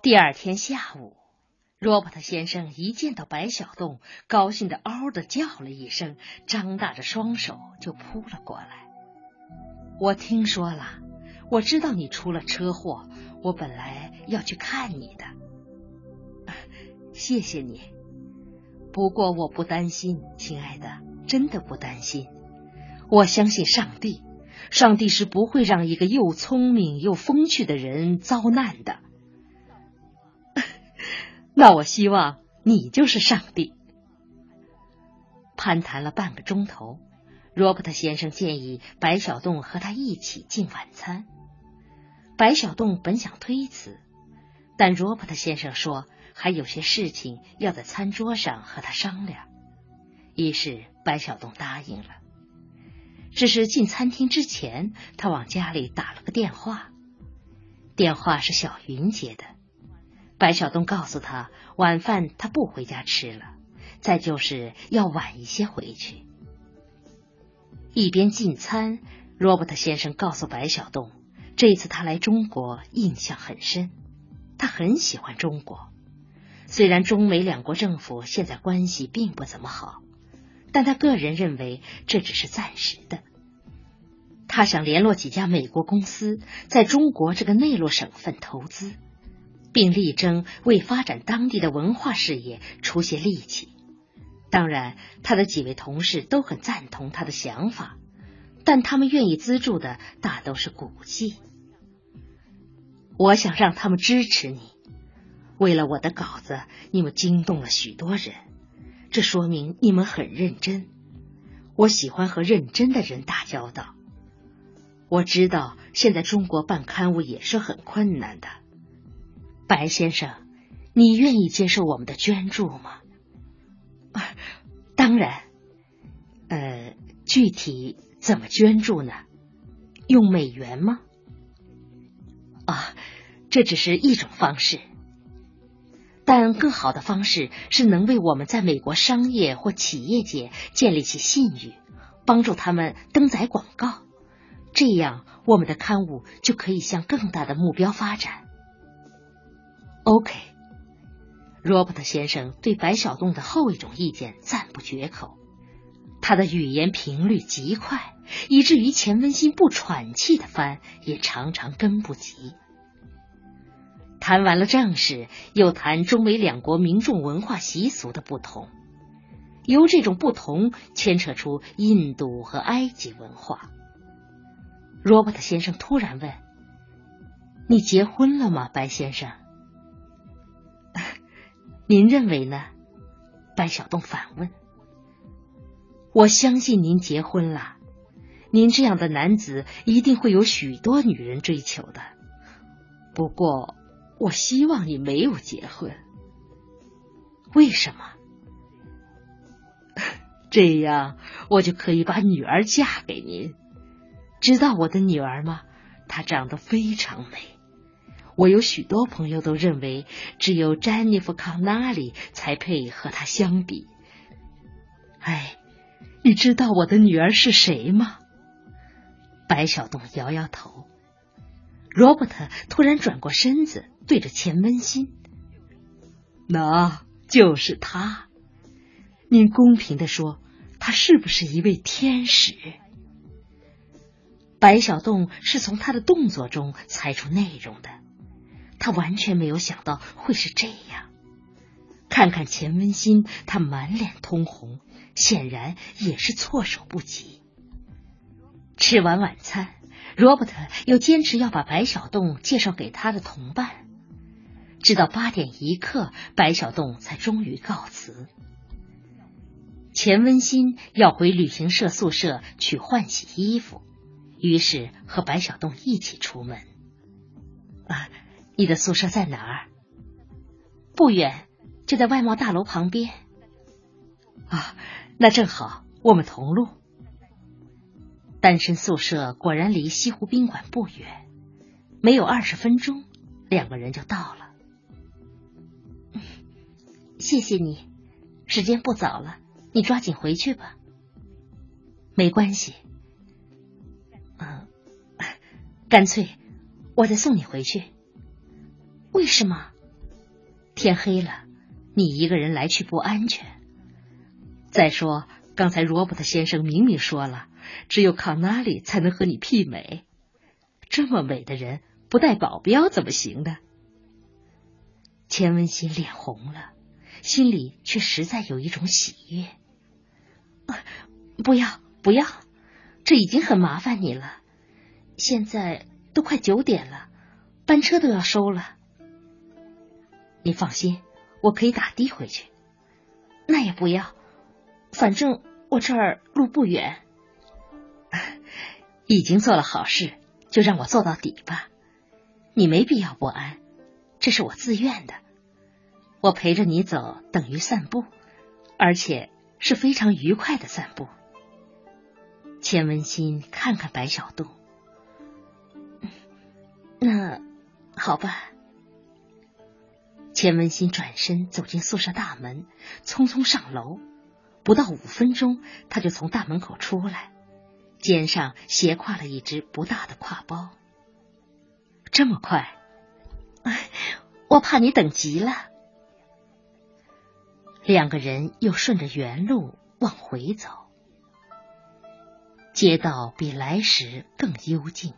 第二天下午，罗伯特先生一见到白小洞，高兴的嗷的叫了一声，张大着双手就扑了过来。我听说了，我知道你出了车祸，我本来要去看你的。谢谢你，不过我不担心，亲爱的，真的不担心。我相信上帝，上帝是不会让一个又聪明又风趣的人遭难的。那我希望你就是上帝。攀谈了半个钟头，罗伯特先生建议白小洞和他一起进晚餐。白小洞本想推辞，但罗伯特先生说还有些事情要在餐桌上和他商量，于是白小洞答应了。只是进餐厅之前，他往家里打了个电话，电话是小云接的。白小东告诉他，晚饭他不回家吃了，再就是要晚一些回去。一边进餐，罗伯特先生告诉白小东，这次他来中国印象很深，他很喜欢中国。虽然中美两国政府现在关系并不怎么好，但他个人认为这只是暂时的。他想联络几家美国公司，在中国这个内陆省份投资。并力争为发展当地的文化事业出些力气。当然，他的几位同事都很赞同他的想法，但他们愿意资助的大都是古迹。我想让他们支持你。为了我的稿子，你们惊动了许多人，这说明你们很认真。我喜欢和认真的人打交道。我知道现在中国办刊物也是很困难的。白先生，你愿意接受我们的捐助吗？啊，当然。呃，具体怎么捐助呢？用美元吗？啊，这只是一种方式，但更好的方式是能为我们在美国商业或企业界建立起信誉，帮助他们登载广告，这样我们的刊物就可以向更大的目标发展。OK，罗伯特先生对白小洞的后一种意见赞不绝口。他的语言频率极快，以至于钱文新不喘气的翻也常常跟不及。谈完了正事，又谈中美两国民众文化习俗的不同，由这种不同牵扯出印度和埃及文化。罗伯特先生突然问：“你结婚了吗，白先生？”您认为呢？白小洞反问。我相信您结婚了，您这样的男子一定会有许多女人追求的。不过，我希望你没有结婚。为什么？这样我就可以把女儿嫁给您。知道我的女儿吗？她长得非常美。我有许多朋友都认为，只有詹妮弗·康纳里才配和他相比。哎，你知道我的女儿是谁吗？白小洞摇摇头。罗伯特突然转过身子，对着钱温馨：“那就是她。您公平的说，她是不是一位天使？”白小洞是从他的动作中猜出内容的。他完全没有想到会是这样。看看钱温馨，他满脸通红，显然也是措手不及。吃完晚餐，罗伯特又坚持要把白小洞介绍给他的同伴。直到八点一刻，白小洞才终于告辞。钱温馨要回旅行社宿舍去换洗衣服，于是和白小洞一起出门。啊。你的宿舍在哪儿？不远，就在外贸大楼旁边。啊，那正好，我们同路。单身宿舍果然离西湖宾馆不远，没有二十分钟，两个人就到了。谢谢你，时间不早了，你抓紧回去吧。没关系，嗯，干脆我再送你回去。为什么？天黑了，你一个人来去不安全。再说，刚才罗伯特先生明明说了，只有康纳里才能和你媲美。这么美的人，不带保镖怎么行呢？钱文新脸红了，心里却实在有一种喜悦。不要，不要，这已经很麻烦你了。现在都快九点了，班车都要收了。你放心，我可以打的回去。那也不要，反正我这儿路不远。已经做了好事，就让我做到底吧。你没必要不安，这是我自愿的。我陪着你走，等于散步，而且是非常愉快的散步。钱文新看看白小洞，那好吧。钱文新转身走进宿舍大门，匆匆上楼。不到五分钟，他就从大门口出来，肩上斜挎了一只不大的挎包。这么快？我怕你等急了。两个人又顺着原路往回走，街道比来时更幽静，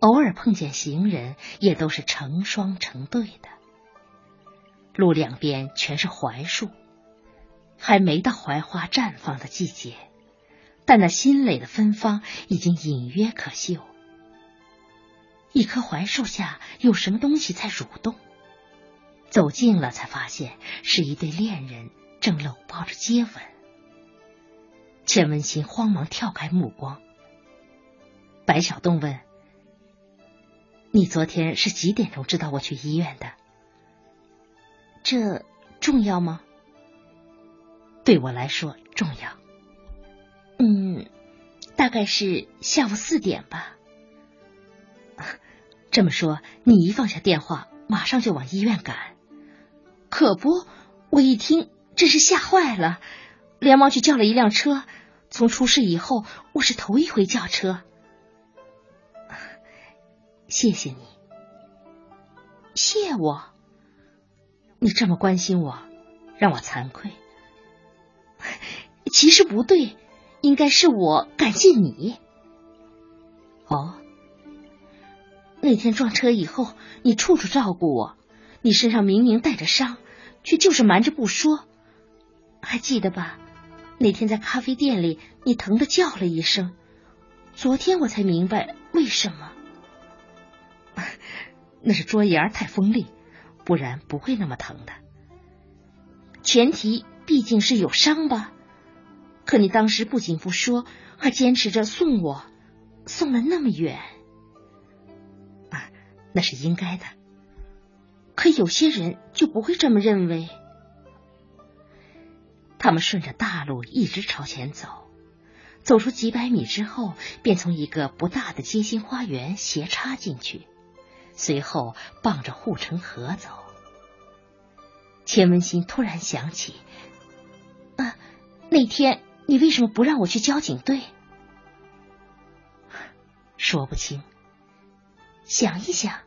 偶尔碰见行人，也都是成双成对的。路两边全是槐树，还没到槐花绽放的季节，但那新蕾的芬芳已经隐约可嗅。一棵槐树下有什么东西在蠕动，走近了才发现是一对恋人正搂抱着接吻。钱文新慌忙跳开目光。白小东问：“你昨天是几点钟知道我去医院的？”这重要吗？对我来说重要。嗯，大概是下午四点吧。这么说，你一放下电话，马上就往医院赶？可不，我一听真是吓坏了，连忙去叫了一辆车。从出事以后，我是头一回叫车。谢谢你，谢我。你这么关心我，让我惭愧。其实不对，应该是我感谢你。哦，那天撞车以后，你处处照顾我，你身上明明带着伤，却就是瞒着不说，还记得吧？那天在咖啡店里，你疼的叫了一声，昨天我才明白为什么。那是桌沿太锋利。不然不会那么疼的。前提毕竟是有伤吧。可你当时不仅不说，还坚持着送我，送了那么远。啊，那是应该的。可有些人就不会这么认为。他们顺着大路一直朝前走，走出几百米之后，便从一个不大的街心花园斜插进去。随后，傍着护城河走。钱文新突然想起，啊，那天你为什么不让我去交警队？说不清。想一想，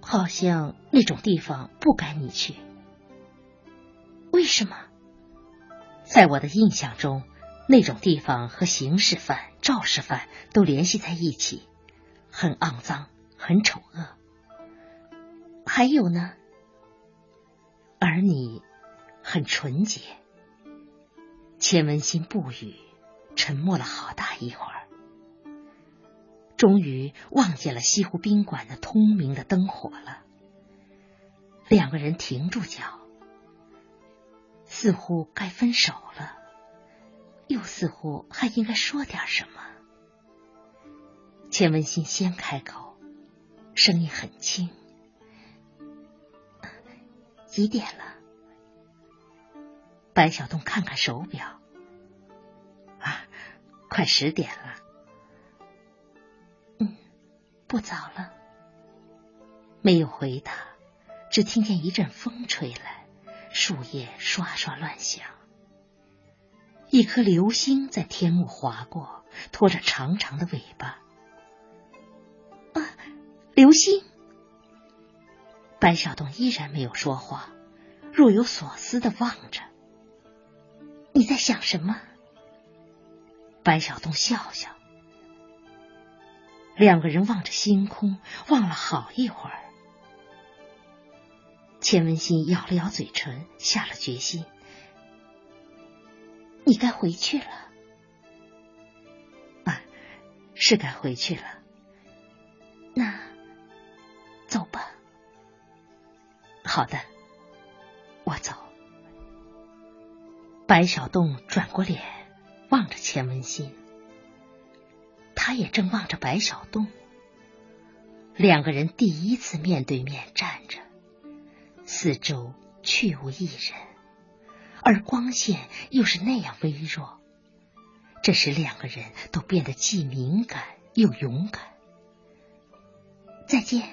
好像那种地方不该你去。为什么？在我的印象中，那种地方和刑事犯、肇事犯都联系在一起，很肮脏。很丑恶，还有呢，而你很纯洁。钱文新不语，沉默了好大一会儿，终于望见了西湖宾馆的通明的灯火了。两个人停住脚，似乎该分手了，又似乎还应该说点什么。钱文新先开口。声音很轻，几点了？白小东看看手表，啊，快十点了。嗯，不早了。没有回答，只听见一阵风吹来，树叶刷刷乱响。一颗流星在天幕划过，拖着长长的尾巴。流星，白小东依然没有说话，若有所思的望着。你在想什么？白小东笑笑。两个人望着星空，望了好一会儿。钱文新咬了咬嘴唇，下了决心：“你该回去了。”啊，是该回去了。好的，我走。白小洞转过脸，望着钱文新。他也正望着白小洞，两个人第一次面对面站着，四周却无一人，而光线又是那样微弱，这使两个人都变得既敏感又勇敢。再见，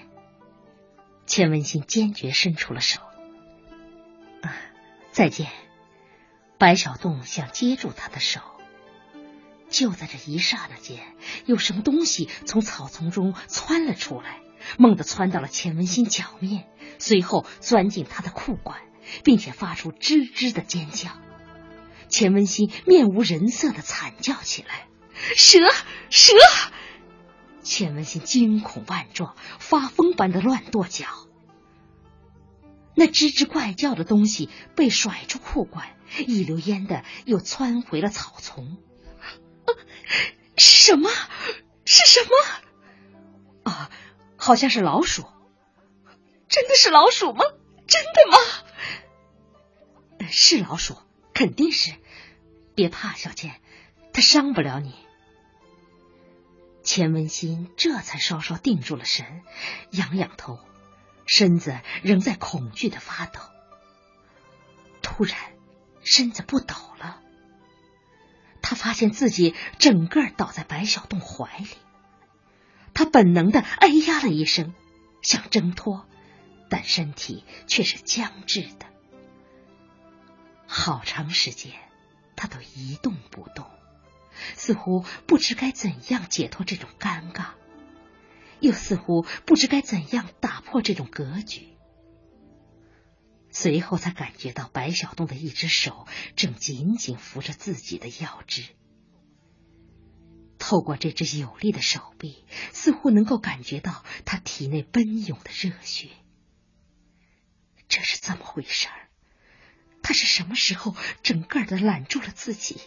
钱文新坚决伸出了手。啊，再见！白小洞想接住他的手。就在这一刹那间，有什么东西从草丛中窜了出来，猛地窜到了钱文新脚面，随后钻进他的裤管，并且发出吱吱的尖叫。钱文新面无人色的惨叫起来：“蛇，蛇！”钱文新惊恐万状，发疯般的乱跺脚。那吱吱怪叫的东西被甩出裤管，一溜烟的又窜回了草丛。什么？是什么？啊，好像是老鼠。真的是老鼠吗？真的吗？是老鼠，肯定是。别怕，小倩，它伤不了你。钱文新这才稍稍定住了神，仰仰头，身子仍在恐惧的发抖。突然，身子不抖了。他发现自己整个倒在白小洞怀里，他本能的哎呀了一声，想挣脱，但身体却是僵滞的。好长时间，他都一动不动，似乎不知该怎样解脱这种尴尬，又似乎不知该怎样打破这种格局。随后，才感觉到白小洞的一只手正紧紧扶着自己的腰肢。透过这只有力的手臂，似乎能够感觉到他体内奔涌的热血。这是怎么回事儿？他是什么时候整个的揽住了自己？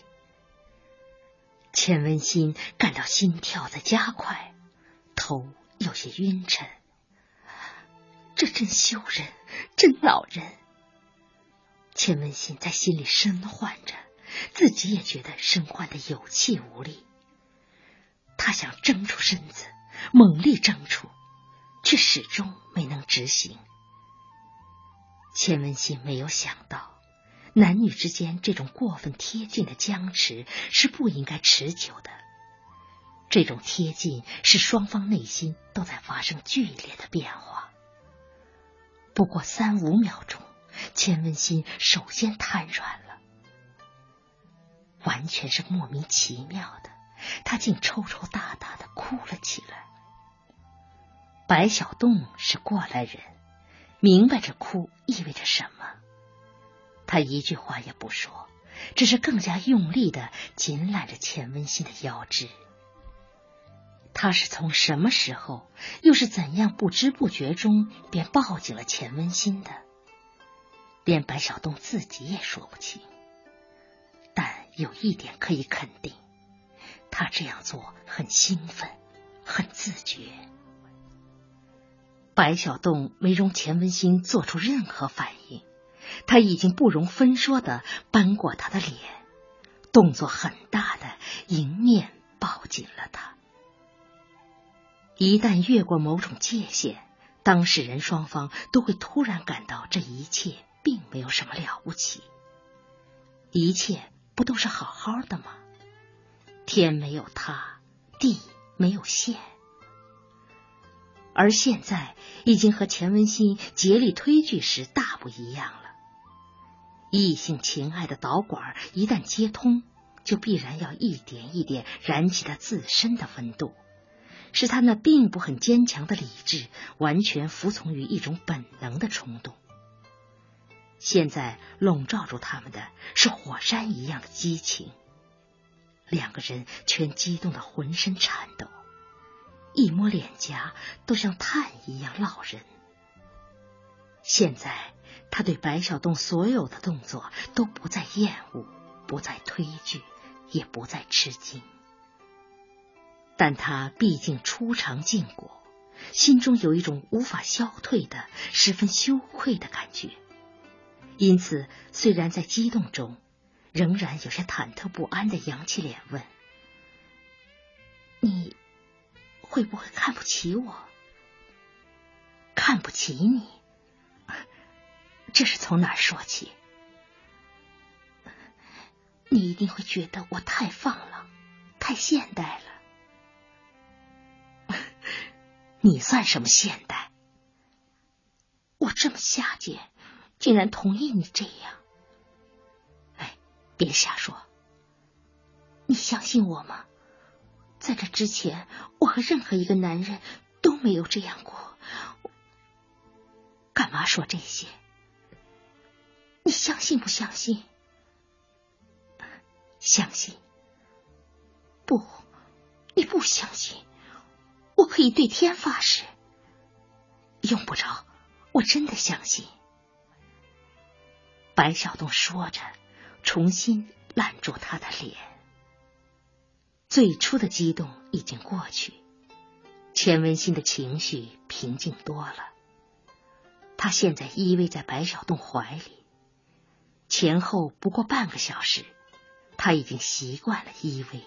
钱文新感到心跳在加快，头有些晕沉。这真羞人，真恼人。钱文新在心里深唤着，自己也觉得身唤的有气无力。他想挣出身子，猛力挣出，却始终没能执行。钱文新没有想到，男女之间这种过分贴近的僵持是不应该持久的。这种贴近使双方内心都在发生剧烈的变化。不过三五秒钟，钱文新首先瘫软了，完全是莫名其妙的，他竟抽抽搭搭的哭了起来。白小栋是过来人，明白这哭意味着什么，他一句话也不说，只是更加用力的紧揽着钱文新的腰肢。他是从什么时候，又是怎样不知不觉中便抱紧了钱文新的？连白小洞自己也说不清。但有一点可以肯定，他这样做很兴奋，很自觉。白小洞没容钱文新做出任何反应，他已经不容分说的扳过他的脸，动作很大的迎面抱紧了他。一旦越过某种界限，当事人双方都会突然感到这一切并没有什么了不起，一切不都是好好的吗？天没有塌，地没有陷，而现在已经和钱文新竭力推拒时大不一样了。异性情爱的导管一旦接通，就必然要一点一点燃起它自身的温度。使他那并不很坚强的理智完全服从于一种本能的冲动。现在笼罩住他们的是火山一样的激情，两个人全激动的浑身颤抖，一摸脸颊都像炭一样烙人。现在他对白小洞所有的动作都不再厌恶，不再推拒，也不再吃惊。但他毕竟初尝禁果，心中有一种无法消退的、十分羞愧的感觉。因此，虽然在激动中，仍然有些忐忑不安的扬起脸问：“你会不会看不起我？看不起你？这是从哪儿说起？你一定会觉得我太放浪，太现代了。”你算什么现代？我这么下贱，竟然同意你这样。哎，别瞎说！你相信我吗？在这之前，我和任何一个男人都没有这样过。干嘛说这些？你相信不相信？相信？不，你不相信。我可以对天发誓，用不着，我真的相信。白小洞说着，重新揽住他的脸。最初的激动已经过去，钱文新的情绪平静多了。他现在依偎在白小洞怀里，前后不过半个小时，他已经习惯了依偎。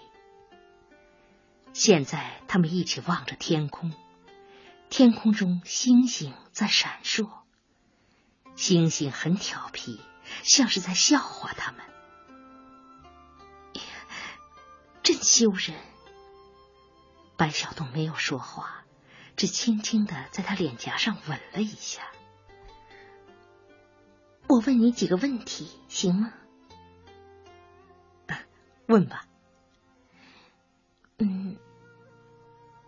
现在，他们一起望着天空，天空中星星在闪烁，星星很调皮，像是在笑话他们。真羞人！白小洞没有说话，只轻轻的在他脸颊上吻了一下。我问你几个问题，行吗？问吧。嗯，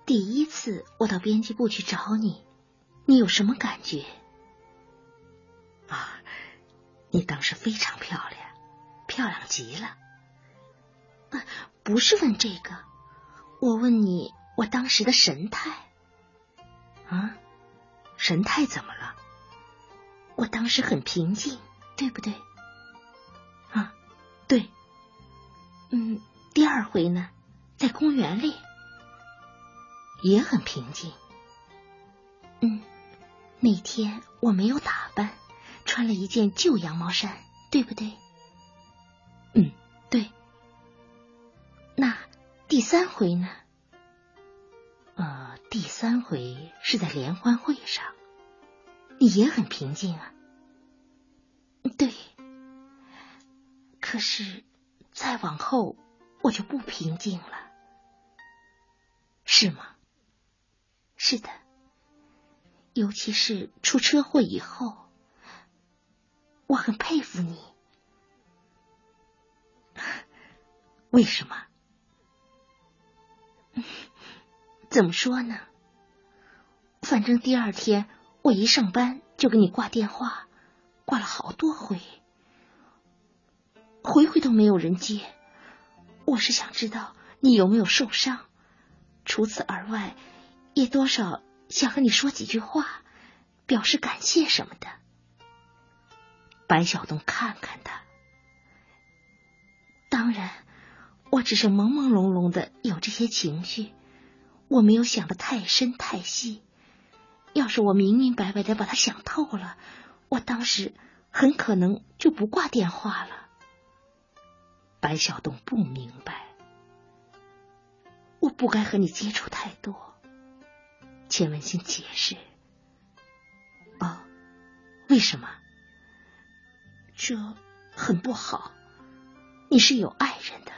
第一次我到编辑部去找你，你有什么感觉？啊，你当时非常漂亮，漂亮极了。啊，不是问这个，我问你我当时的神态。啊，神态怎么了？我当时很平静，对不对？啊，对。嗯，第二回呢？在公园里也很平静。嗯，那天我没有打扮，穿了一件旧羊毛衫，对不对？嗯，对。那第三回呢？呃，第三回是在联欢会上，也很平静啊。对。可是再往后，我就不平静了。是吗？是的，尤其是出车祸以后，我很佩服你。为什么？怎么说呢？反正第二天我一上班就给你挂电话，挂了好多回，回回都没有人接。我是想知道你有没有受伤。除此而外，也多少想和你说几句话，表示感谢什么的。白小东看看他，当然，我只是朦朦胧胧的有这些情绪，我没有想的太深太细。要是我明明白白的把他想透了，我当时很可能就不挂电话了。白小东不明白。我不该和你接触太多，钱文新解释。哦，为什么？这很不好。你是有爱人的。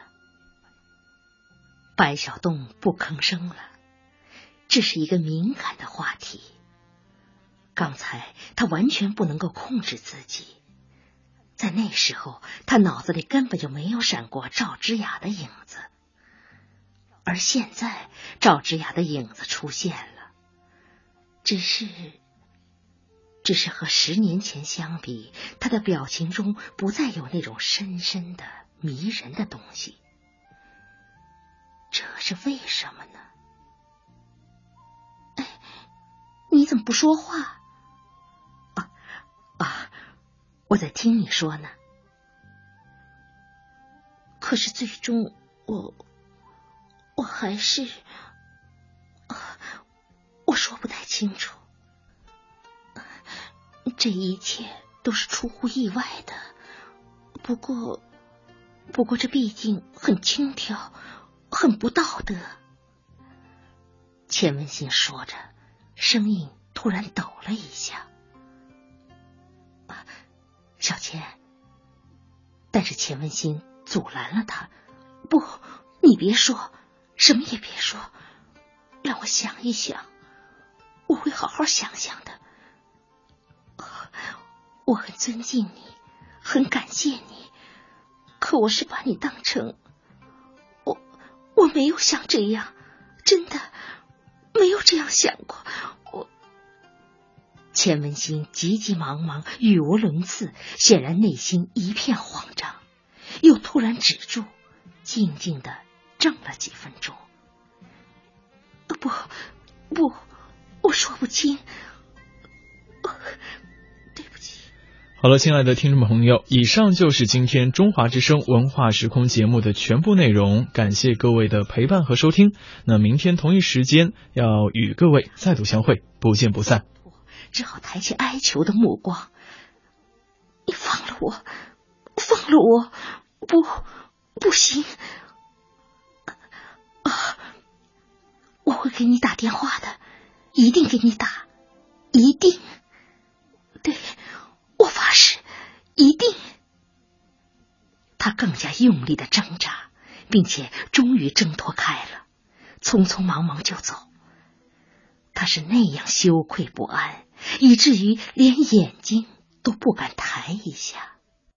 白小洞不吭声了。这是一个敏感的话题。刚才他完全不能够控制自己，在那时候，他脑子里根本就没有闪过赵之雅的影子。而现在赵之雅的影子出现了，只是，只是和十年前相比，他的表情中不再有那种深深的迷人的东西。这是为什么呢？哎，你怎么不说话？我在听你说呢。可是最终，我我还是我说不太清楚。这一切都是出乎意外的，不过，不过这毕竟很轻佻，很不道德。钱文新说着，声音突然抖了一下。小钱，但是钱文新。阻拦了他，不，你别说，什么也别说，让我想一想，我会好好想想的。我很尊敬你，很感谢你，可我是把你当成我，我没有想这样，真的没有这样想过。钱文新急急忙忙，语无伦次，显然内心一片慌张。又突然止住，静静的怔了几分钟。不，不，我说不清，对不起。好了，亲爱的听众朋友，以上就是今天中华之声文化时空节目的全部内容。感谢各位的陪伴和收听。那明天同一时间要与各位再度相会，不见不散。只好抬起哀求的目光。你放了我，放了我。不，不行！啊，我会给你打电话的，一定给你打，一定。对，我发誓，一定。他更加用力的挣扎，并且终于挣脱开了，匆匆忙忙就走。他是那样羞愧不安，以至于连眼睛都不敢抬一下。